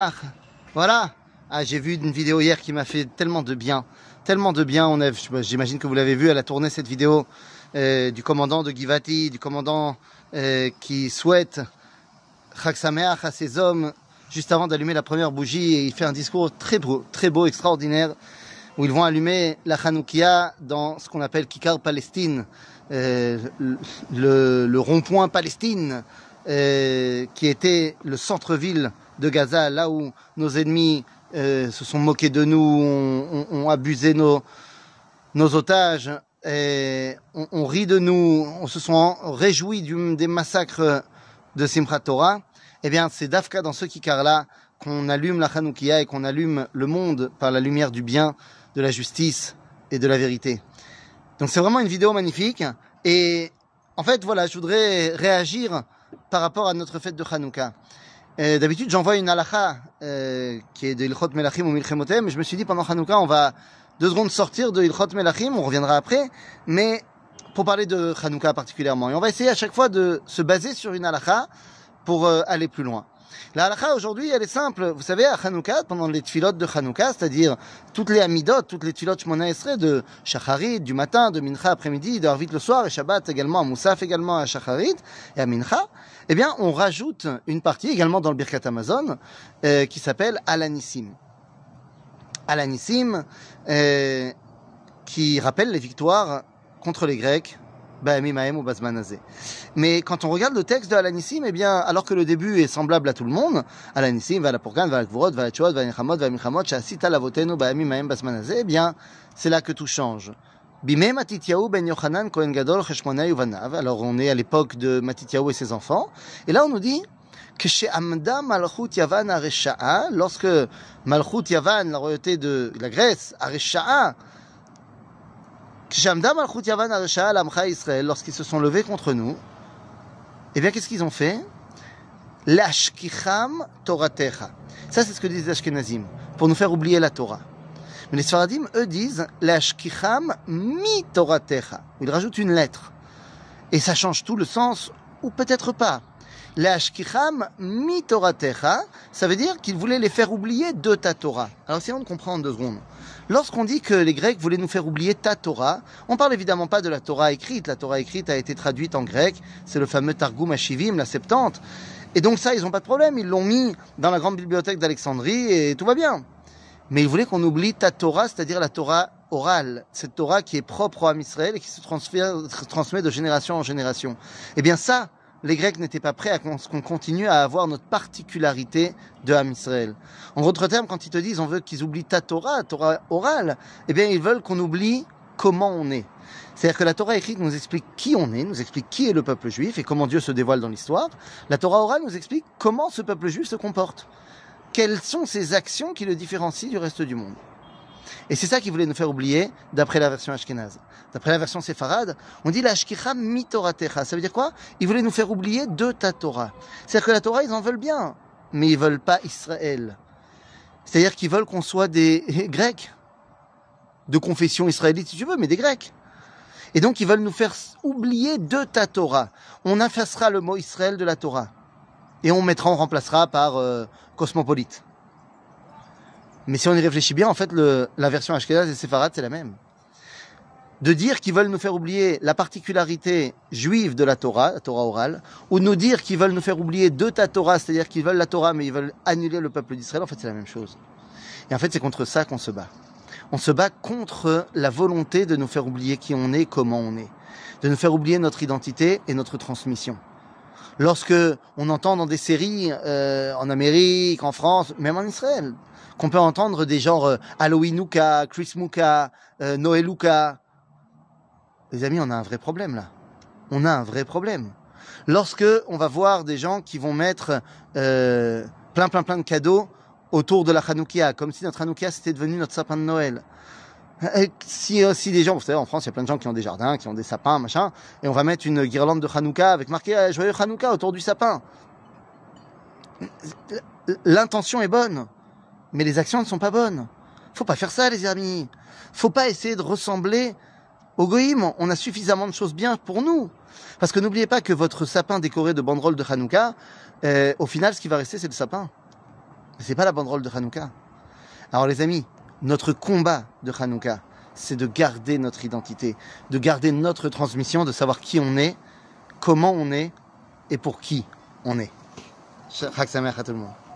Ah, voilà. Ah, j'ai vu une vidéo hier qui m'a fait tellement de bien, tellement de bien. On a, j'imagine que vous l'avez vu, elle a tourné cette vidéo euh, du commandant de Givati, du commandant euh, qui souhaite Chag Sameach à ses hommes juste avant d'allumer la première bougie et il fait un discours très beau, très beau, extraordinaire où ils vont allumer la Hanoukia dans ce qu'on appelle Kikar Palestine, euh, le, rond-point Palestine, qui était le centre-ville de Gaza, là où nos ennemis euh, se sont moqués de nous, ont, abusé nos, nos otages, et on, rit de nous, on se sont réjouis des massacres de Simchat Torah. Eh bien, c'est Dafka dans ce Kikar-là qu'on allume la Hanoukia et qu'on allume le monde par la lumière du bien, de la justice et de la vérité. Donc c'est vraiment une vidéo magnifique. Et en fait, voilà, je voudrais réagir par rapport à notre fête de Hanouka. D'habitude, j'envoie une halakha euh, qui est de Ilchot Melachim ou Milchemotem, mais je me suis dit pendant Hanouka, on va deux secondes sortir de Ilchot Melachim, on reviendra après, mais pour parler de Hanouka particulièrement. Et on va essayer à chaque fois de se baser sur une halakha pour euh, aller plus loin. La halakha aujourd'hui, elle est simple. Vous savez, à Hanouka, pendant les tfilot de Hanouka, c'est-à-dire toutes les amidot, toutes les tfilot shmona de Shacharit du matin, de Mincha après-midi, de Harvit le soir, et Shabbat également, à Moussaf également à Shacharit et à Mincha, eh bien, on rajoute une partie également dans le Birkat Amazon euh, qui s'appelle Alanissim. Alanissim, euh, qui rappelle les victoires contre les Grecs Mais quand on regarde le texte de Alanissim, eh bien, alors que le début est semblable à tout le monde, Alanissim, va la Purgan, va la Gvorot, va la Chouot, va la Nichamot, va la Milchamot, Shasita lavotenu, Baami Maem Basmanazé, eh bien, c'est là que tout change. Bimé Matityahu ben Yochanan Kohen Gadol Cheshmonei Uvanav. Alors on est à l'époque de Matityahu et ses enfants. Et là on nous dit que chez Amda Malchut Yavan Aresha'a, lorsque Malchut Yavan, la royauté de la Grèce, Aresha'a, lorsqu'ils se sont levés contre nous, eh bien, qu'est-ce qu'ils ont fait? L'ashkicham toratecha. Ça, c'est ce que disent les Ashkenazim, pour nous faire oublier la Torah. Mais les Sfaradim, eux, disent l'ashkicham mi toratecha. Ils rajoutent une lettre. Et ça change tout le sens, ou peut-être pas. L'ashkicham mi toratecha, ça veut dire qu'ils voulaient les faire oublier de ta Torah. Alors, essayons de comprendre deux secondes. Lorsqu'on dit que les Grecs voulaient nous faire oublier ta Torah, on parle évidemment pas de la Torah écrite. La Torah écrite a été traduite en grec. C'est le fameux Targum Ashivim, la Septante. Et donc ça, ils n'ont pas de problème. Ils l'ont mis dans la grande bibliothèque d'Alexandrie et tout va bien. Mais ils voulaient qu'on oublie ta Torah, c'est-à-dire la Torah orale, cette Torah qui est propre à Israël et qui se transmet de génération en génération. Eh bien ça, les Grecs n'étaient pas prêts à qu'on continue à avoir notre particularité de Ham Israël. En d'autres termes, quand ils te disent on veut qu'ils oublient ta Torah, Torah orale, eh bien ils veulent qu'on oublie comment on est. C'est-à-dire que la Torah écrite nous explique qui on est, nous explique qui est le peuple juif et comment Dieu se dévoile dans l'histoire. La Torah orale nous explique comment ce peuple juif se comporte. Quelles sont ses actions qui le différencient du reste du monde. Et c'est ça qu'ils voulaient nous faire oublier d'après la version ashkénaze. D'après la version séfarade, on dit la ashkicha mitoratecha. Ça veut dire quoi? Ils voulaient nous faire oublier de ta Torah. C'est-à-dire que la Torah, ils en veulent bien, mais ils veulent pas Israël. C'est-à-dire qu'ils veulent qu'on soit des Grecs, de confession israélite si tu veux, mais des Grecs. Et donc ils veulent nous faire oublier de ta Torah. On effacera le mot Israël de la Torah. Et on mettra, on remplacera par euh, cosmopolite. Mais si on y réfléchit bien, en fait, la version Ashkenaz et Séfarad, c'est la même. De dire qu'ils veulent nous faire oublier la particularité juive de la Torah, la Torah orale, ou de nous dire qu'ils veulent nous faire oublier de ta Torah, c'est-à-dire qu'ils veulent la Torah, mais ils veulent annuler le peuple d'Israël, en fait, c'est la même chose. Et en fait, c'est contre ça qu'on se bat. On se bat contre la volonté de nous faire oublier qui on est, comment on est. De nous faire oublier notre identité et notre transmission lorsque on entend dans des séries euh, en Amérique, en France, même en Israël, qu'on peut entendre des genres euh, Halloweenuka, Chrismuka, euh, Noeluka. Les amis, on a un vrai problème là. On a un vrai problème. Lorsque on va voir des gens qui vont mettre euh, plein plein plein de cadeaux autour de la Hanoukia, comme si notre Hanoukia c'était devenu notre sapin de Noël. Si, si des gens, vous savez, en France, il y a plein de gens qui ont des jardins, qui ont des sapins, machin, et on va mettre une guirlande de Hanouka avec marqué Joyeux Hanouka autour du sapin. L'intention est bonne mais les actions ne sont pas bonnes. Faut pas faire ça, les amis. Faut pas essayer de ressembler au goïm. On a suffisamment de choses bien pour nous. Parce que n'oubliez pas que votre sapin décoré de banderoles de Hanouka, euh, au final, ce qui va rester, c'est le sapin. C'est pas la banderole de Hanouka. Alors les amis, notre combat de Hanouka, c'est de garder notre identité, de garder notre transmission, de savoir qui on est, comment on est et pour qui on est. Sameach à tout le monde.